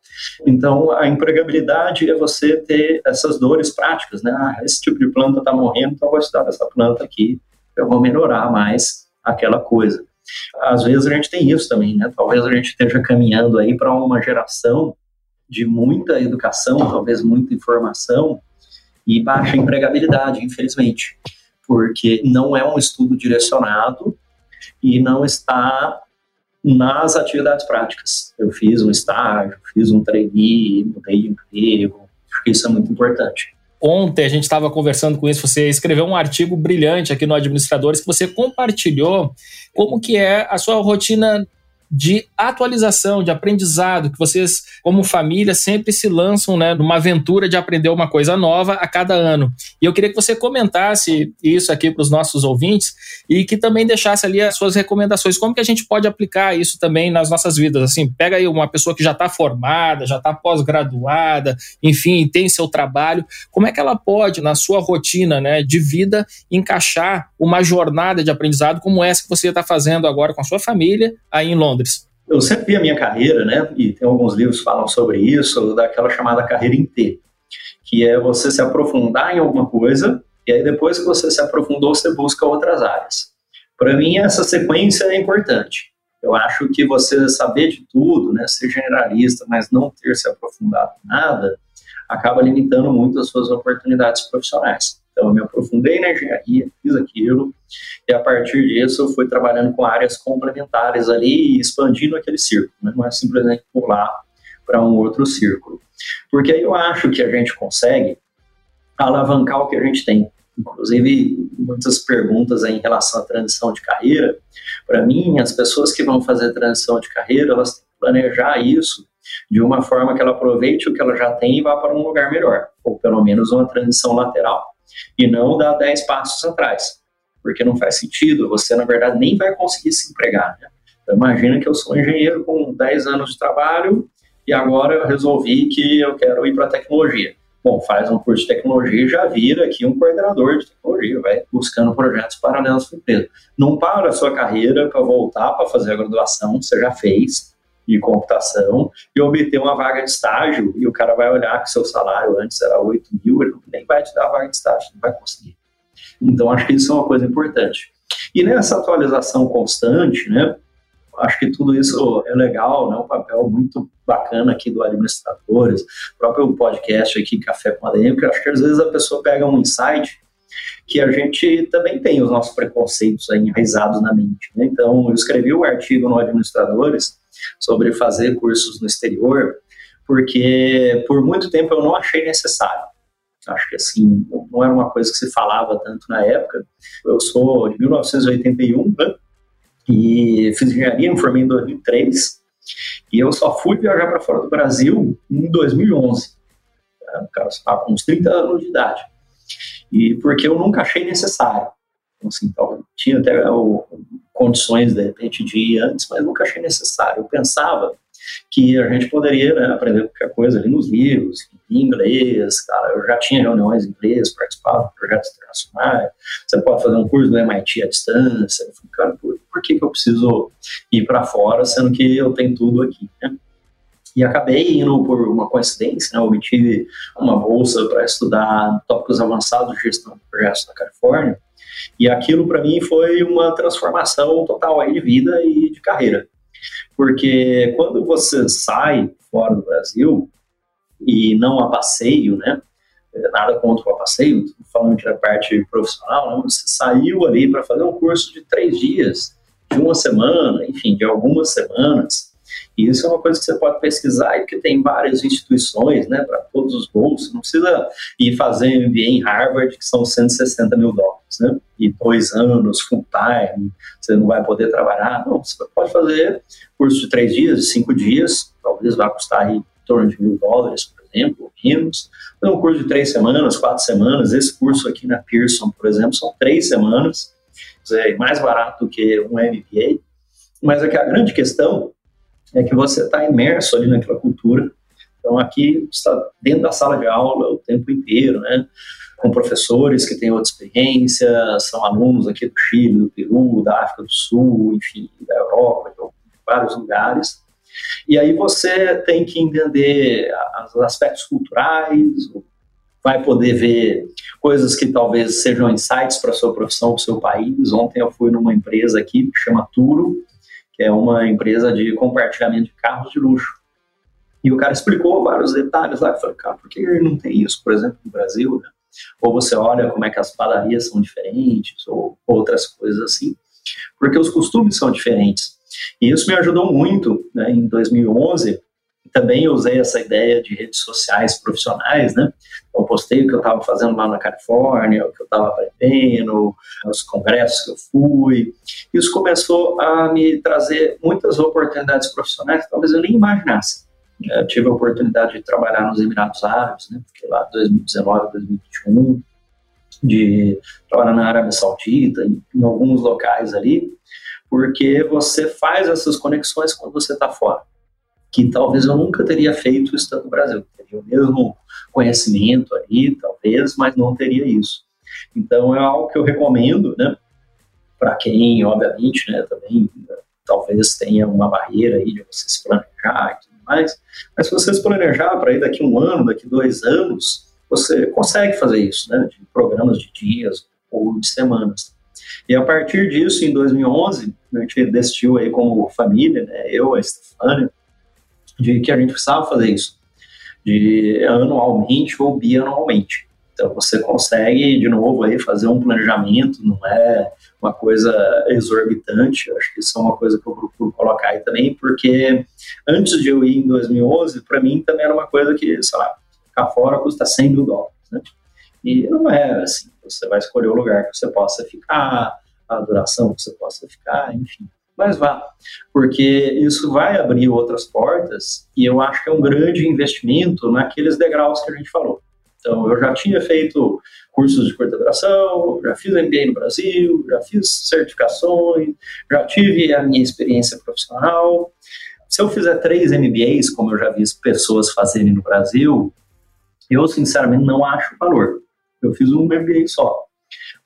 Então, a empregabilidade é você ter essas dores práticas, né? Ah, esse tipo de planta está morrendo, então eu vou estudar essa planta aqui, eu vou melhorar mais aquela coisa às vezes a gente tem isso também, né? Talvez a gente esteja caminhando aí para uma geração de muita educação, talvez muita informação e baixa empregabilidade, infelizmente, porque não é um estudo direcionado e não está nas atividades práticas. Eu fiz um estágio, fiz um trainee, mudei de emprego, acho que isso é muito importante. Ontem a gente estava conversando com isso, você escreveu um artigo brilhante aqui no Administradores que você compartilhou como que é a sua rotina de atualização, de aprendizado, que vocês, como família, sempre se lançam né, numa aventura de aprender uma coisa nova a cada ano. E eu queria que você comentasse isso aqui para os nossos ouvintes e que também deixasse ali as suas recomendações. Como que a gente pode aplicar isso também nas nossas vidas? Assim, pega aí uma pessoa que já está formada, já está pós-graduada, enfim, tem seu trabalho. Como é que ela pode, na sua rotina né, de vida, encaixar uma jornada de aprendizado como essa que você está fazendo agora com a sua família aí em Londres? Londres? Eu sempre vi a minha carreira, né? E tem alguns livros que falam sobre isso, daquela chamada carreira em T, que é você se aprofundar em alguma coisa e aí depois que você se aprofundou, você busca outras áreas. Para mim, essa sequência é importante. Eu acho que você saber de tudo, né, ser generalista, mas não ter se aprofundado em nada, acaba limitando muito as suas oportunidades profissionais. Então, eu me aprofundei na engenharia, fiz aquilo, e a partir disso eu fui trabalhando com áreas complementares ali e expandindo aquele círculo, né? não é simplesmente pular para um outro círculo. Porque aí eu acho que a gente consegue alavancar o que a gente tem. Inclusive, muitas perguntas em relação à transição de carreira. Para mim, as pessoas que vão fazer transição de carreira, elas têm que planejar isso de uma forma que ela aproveite o que ela já tem e vá para um lugar melhor, ou pelo menos uma transição lateral, e não dar 10 passos atrás porque não faz sentido, você na verdade nem vai conseguir se empregar. Né? Então, imagina que eu sou um engenheiro com 10 anos de trabalho e agora eu resolvi que eu quero ir para a tecnologia. Bom, faz um curso de tecnologia e já vira aqui um coordenador de tecnologia, vai buscando projetos paralelos para a empresa. Não para a sua carreira para voltar para fazer a graduação, você já fez, de computação, e obter uma vaga de estágio, e o cara vai olhar que seu salário antes era 8 mil, ele nem vai te dar vaga de estágio, não vai conseguir. Então, acho que isso é uma coisa importante. E nessa atualização constante, né, acho que tudo isso é legal, né, um papel muito bacana aqui do administradores, próprio podcast aqui, Café com ADM, porque acho que às vezes a pessoa pega um insight que a gente também tem os nossos preconceitos enraizados na mente. Né? Então, eu escrevi um artigo no Administradores sobre fazer cursos no exterior, porque por muito tempo eu não achei necessário. Acho que assim, não era uma coisa que se falava tanto na época. Eu sou de 1981, né? e fiz engenharia, me formei em 2003 e eu só fui viajar para fora do Brasil em 2011. O cara com uns 30 anos de idade. E porque eu nunca achei necessário. Assim, então, tinha até o, condições, de repente, de ir antes, mas nunca achei necessário. Eu pensava que a gente poderia né, aprender qualquer coisa ali nos livros, em inglês, cara, eu já tinha reuniões em inglês, participava de projetos internacionais, você pode fazer um curso do MIT à distância, eu falei, cara, por, por que, que eu preciso ir para fora, sendo que eu tenho tudo aqui, né? E acabei indo por uma coincidência, né, eu obtive uma bolsa para estudar tópicos avançados de gestão de projetos na Califórnia, e aquilo para mim foi uma transformação total aí de vida e de carreira. Porque quando você sai fora do Brasil, e não a passeio, né? Nada contra o passeio, falando da parte profissional, né? você saiu ali para fazer um curso de três dias, de uma semana, enfim, de algumas semanas, e isso é uma coisa que você pode pesquisar e que tem várias instituições, né, para todos os bolsos. Não precisa ir fazer MBA em Harvard, que são 160 mil dólares, né? E dois anos, full time, você não vai poder trabalhar. Não, você pode fazer curso de três dias, de cinco dias, talvez vá custar aí em torno de mil dólares, por exemplo, menos. Então, um curso de três semanas, quatro semanas. Esse curso aqui na Pearson, por exemplo, são três semanas. É mais barato do que um MBA. Mas é que a grande questão é que você está imerso ali naquela cultura. Então, aqui está dentro da sala de aula o tempo inteiro, né? Com professores que têm outra experiência, são alunos aqui do Chile, do Peru, da África do Sul, enfim, da Europa, de vários lugares. E aí você tem que entender os aspectos culturais, vai poder ver coisas que talvez sejam insights para a sua profissão, para o seu país. Ontem eu fui numa empresa aqui que chama Turo, que é uma empresa de compartilhamento de carros de luxo. E o cara explicou vários detalhes lá. Eu falei, cara, por que não tem isso, por exemplo, no Brasil? Né? Ou você olha como é que as padarias são diferentes, ou outras coisas assim. Porque os costumes são diferentes. E isso me ajudou muito né, em 2011 também usei essa ideia de redes sociais profissionais, né? Eu postei o que eu estava fazendo lá na Califórnia, o que eu estava aprendendo, os congressos que eu fui. Isso começou a me trazer muitas oportunidades profissionais que talvez eu nem imaginasse. Eu tive a oportunidade de trabalhar nos Emirados Árabes, né? Fiquei lá 2019, 2021, de trabalhar na Arábia Saudita, em alguns locais ali, porque você faz essas conexões quando você está fora que talvez eu nunca teria feito estando no Brasil. Teria o mesmo conhecimento ali, talvez, mas não teria isso. Então é algo que eu recomendo, né? Para quem, obviamente, né, também talvez tenha uma barreira aí de você se planejar e tudo mais. Mas se você se planejar para ir daqui um ano, daqui dois anos, você consegue fazer isso, né? De programas de dias ou de semanas. E a partir disso, em 2011, a gente decidiu aí como família, né? Eu, a Stefania, de que a gente precisava fazer isso, de anualmente ou bianualmente. Então você consegue, de novo, aí, fazer um planejamento, não é uma coisa exorbitante, acho que isso é uma coisa que eu procuro colocar aí também, porque antes de eu ir em 2011, para mim também era uma coisa que, sei lá, ficar fora custa 100 mil dólares, né? E não é assim, você vai escolher o lugar que você possa ficar, a duração que você possa ficar, enfim mas vá, porque isso vai abrir outras portas e eu acho que é um grande investimento naqueles degraus que a gente falou. Então, eu já tinha feito cursos de curta duração, já fiz MBA no Brasil, já fiz certificações, já tive a minha experiência profissional. Se eu fizer três MBAs, como eu já vi pessoas fazerem no Brasil, eu sinceramente não acho valor. Eu fiz um MBA só.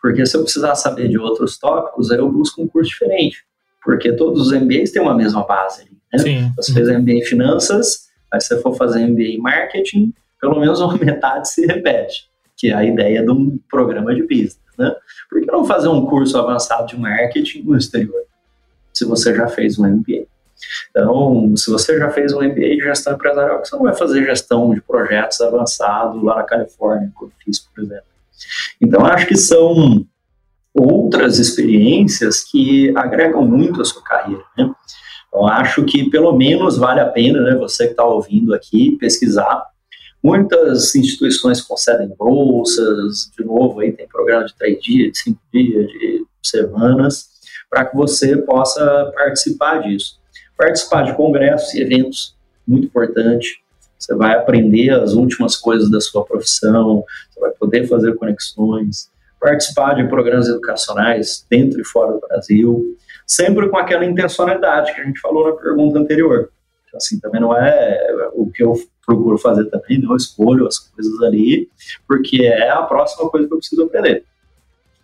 Porque se eu precisar saber de outros tópicos, aí eu busco um curso diferente porque todos os MBAs têm uma mesma base. Né? Sim. Você fez MBA em finanças, aí você for fazer MBA em marketing, pelo menos uma [LAUGHS] metade se repete, que é a ideia de um programa de business. Né? Por que não fazer um curso avançado de marketing no exterior, se você já fez um MBA? Então, se você já fez um MBA de gestão empresarial, você não vai fazer gestão de projetos avançados lá na Califórnia, como eu fiz, por exemplo. Então, acho que são outras experiências que agregam muito a sua carreira. Né? Eu acho que pelo menos vale a pena, né, você que está ouvindo aqui, pesquisar. Muitas instituições concedem bolsas, de novo, aí tem programa de três dias, de cinco dias, de semanas, para que você possa participar disso. Participar de congressos e eventos, muito importante. Você vai aprender as últimas coisas da sua profissão, você vai poder fazer conexões, participar de programas educacionais dentro e fora do Brasil, sempre com aquela intencionalidade que a gente falou na pergunta anterior. Então, assim, também não é o que eu procuro fazer também, não escolho as coisas ali, porque é a próxima coisa que eu preciso aprender.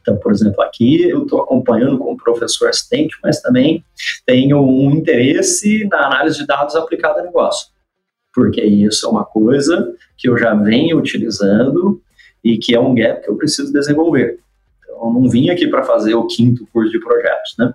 Então, por exemplo, aqui eu estou acompanhando como professor assistente, mas também tenho um interesse na análise de dados aplicada a negócio porque isso é uma coisa que eu já venho utilizando e que é um gap que eu preciso desenvolver. Então, eu não vim aqui para fazer o quinto curso de projetos, né?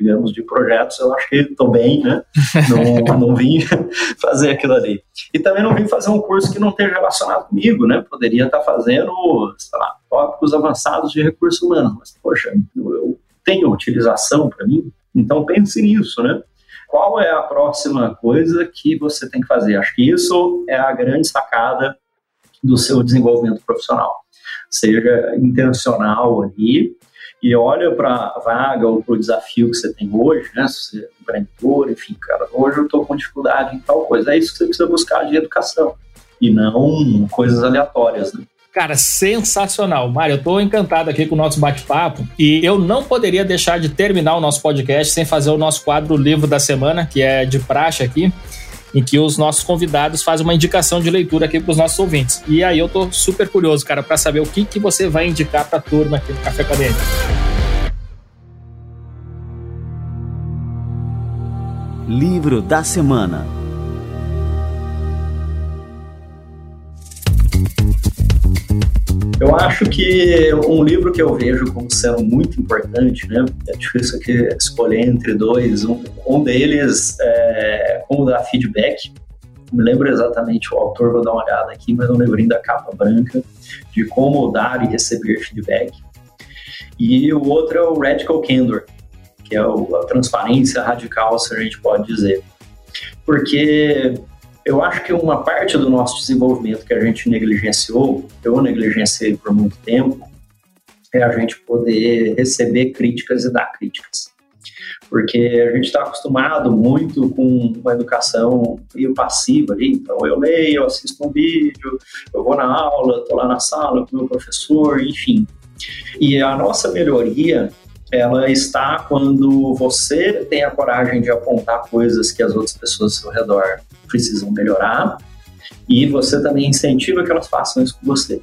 Digamos, de projetos, eu acho que estou bem, né? Não, [LAUGHS] não vim [LAUGHS] fazer aquilo ali. E também não vim fazer um curso que não esteja relacionado comigo, né? Poderia estar fazendo, sei lá, tópicos avançados de recursos humanos, mas, poxa, eu tenho utilização para mim, então pense nisso, né? qual é a próxima coisa que você tem que fazer. Acho que isso é a grande sacada do seu desenvolvimento profissional. Seja intencional ali e olha para a vaga ou para o desafio que você tem hoje, né? Se você é empreendedor, enfim, cara, hoje eu estou com dificuldade em tal coisa. É isso que você precisa buscar de educação e não coisas aleatórias, né? Cara, sensacional. Mário, eu estou encantado aqui com o nosso bate-papo e eu não poderia deixar de terminar o nosso podcast sem fazer o nosso quadro Livro da Semana, que é de praxe aqui, em que os nossos convidados fazem uma indicação de leitura aqui para os nossos ouvintes. E aí eu estou super curioso, cara, para saber o que, que você vai indicar para a turma aqui no Café Acadêmico. Livro da Semana Eu acho que um livro que eu vejo como sendo muito importante, né? É difícil aqui escolher entre dois. Um, um deles é Como Dar Feedback. Não me lembro exatamente o autor, vou dar uma olhada aqui, mas um livrinho da capa branca de como dar e receber feedback. E o outro é o Radical Candor, que é a transparência radical, se a gente pode dizer. Porque eu acho que uma parte do nosso desenvolvimento que a gente negligenciou, eu negligenciei por muito tempo, é a gente poder receber críticas e dar críticas. Porque a gente está acostumado muito com uma educação meio passiva ali. Então, eu leio, eu assisto um vídeo, eu vou na aula, estou lá na sala com o meu professor, enfim. E a nossa melhoria ela está quando você tem a coragem de apontar coisas que as outras pessoas ao seu redor precisam melhorar e você também incentiva que elas façam isso com você.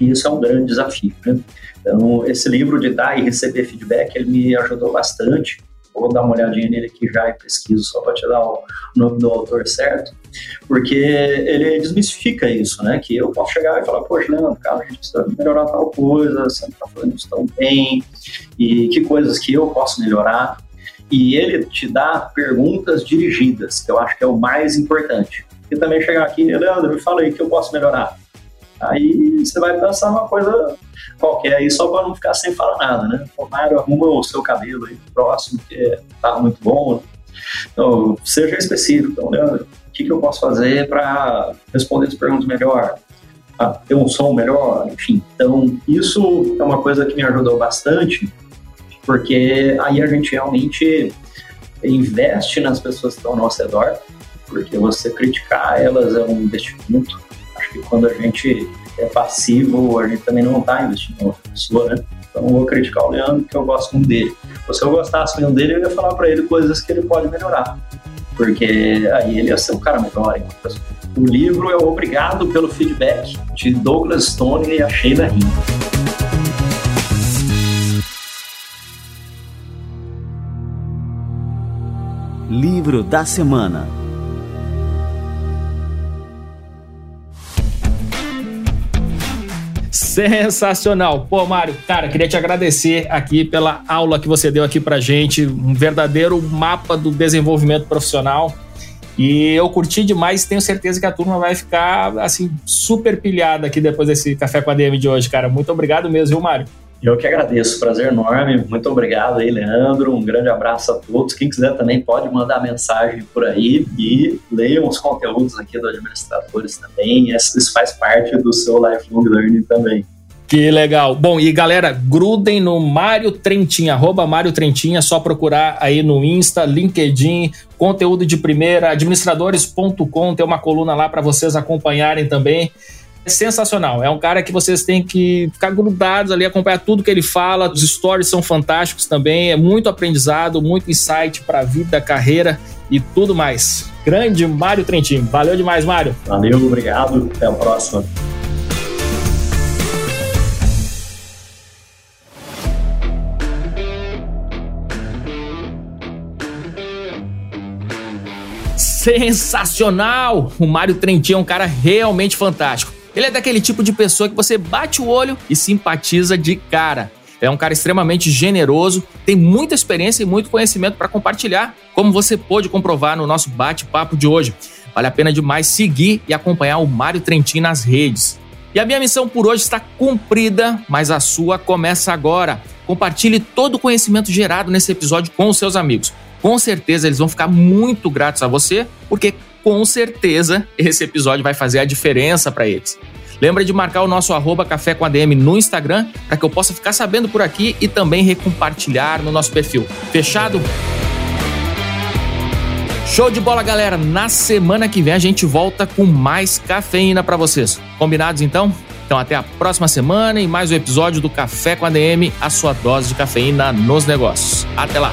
E isso é um grande desafio. Né? Então, esse livro de dar e receber feedback, ele me ajudou bastante. Vou dar uma olhadinha nele aqui já e pesquiso só para te dar o nome do autor certo, porque ele desmistifica isso, né? Que eu posso chegar e falar, poxa, Leandro, cara, a gente precisa melhorar tal coisa, você não está fazendo isso tão bem, e que coisas que eu posso melhorar e ele te dá perguntas dirigidas, que eu acho que é o mais importante. E também chegar aqui, Leandro, me fala aí que eu posso melhorar. Aí você vai pensar uma coisa qualquer aí, só para não ficar sem falar nada, né? O Mário arruma o seu cabelo aí próximo, que tá muito bom. Então, seja específico. Então, Leandro, o que, que eu posso fazer para responder as perguntas melhor? Ah, ter um som melhor, enfim. Então, isso é uma coisa que me ajudou bastante porque aí a gente realmente investe nas pessoas que estão ao nosso redor, porque você criticar elas é um investimento. Que quando a gente é passivo, a gente também não está investindo em outra pessoa, né? Então eu vou criticar o Leandro porque eu gosto muito dele. Se eu gostasse mesmo dele, eu ia falar para ele coisas que ele pode melhorar, porque aí ele ia ser um cara melhor. O livro é Obrigado pelo Feedback, de Douglas Stone e a Sheila Rinda. Livro da Semana Sensacional. Pô, Mário, cara, queria te agradecer aqui pela aula que você deu aqui pra gente, um verdadeiro mapa do desenvolvimento profissional. E eu curti demais, tenho certeza que a turma vai ficar assim super pilhada aqui depois desse café com a DM de hoje, cara. Muito obrigado mesmo, viu, Mário? Eu que agradeço, prazer enorme. Muito obrigado aí, Leandro. Um grande abraço a todos. Quem quiser também pode mandar mensagem por aí e leiam os conteúdos aqui do Administradores também. Isso faz parte do seu lifelong learning também. Que legal. Bom, e galera, grudem no Mário Trentin, arroba Mário Trentin, é só procurar aí no Insta, LinkedIn, conteúdo de primeira, administradores.com, tem uma coluna lá para vocês acompanharem também. É sensacional. É um cara que vocês têm que ficar grudados ali, acompanhar tudo que ele fala. Os stories são fantásticos também. É muito aprendizado, muito insight para a vida, carreira e tudo mais. Grande Mário Trentin. Valeu demais, Mário. Valeu, obrigado. Até a próxima. Sensacional! O Mário Trentin é um cara realmente fantástico. Ele é daquele tipo de pessoa que você bate o olho e simpatiza de cara. É um cara extremamente generoso, tem muita experiência e muito conhecimento para compartilhar, como você pôde comprovar no nosso bate-papo de hoje. Vale a pena demais seguir e acompanhar o Mário Trentin nas redes. E a minha missão por hoje está cumprida, mas a sua começa agora. Compartilhe todo o conhecimento gerado nesse episódio com os seus amigos. Com certeza eles vão ficar muito gratos a você, porque com certeza esse episódio vai fazer a diferença para eles. Lembra de marcar o nosso arroba Café com ADM no Instagram para que eu possa ficar sabendo por aqui e também recompartilhar no nosso perfil. Fechado? Show de bola, galera! Na semana que vem a gente volta com mais cafeína para vocês. Combinados então? Então até a próxima semana e mais um episódio do Café com ADM, a sua dose de cafeína nos negócios. Até lá!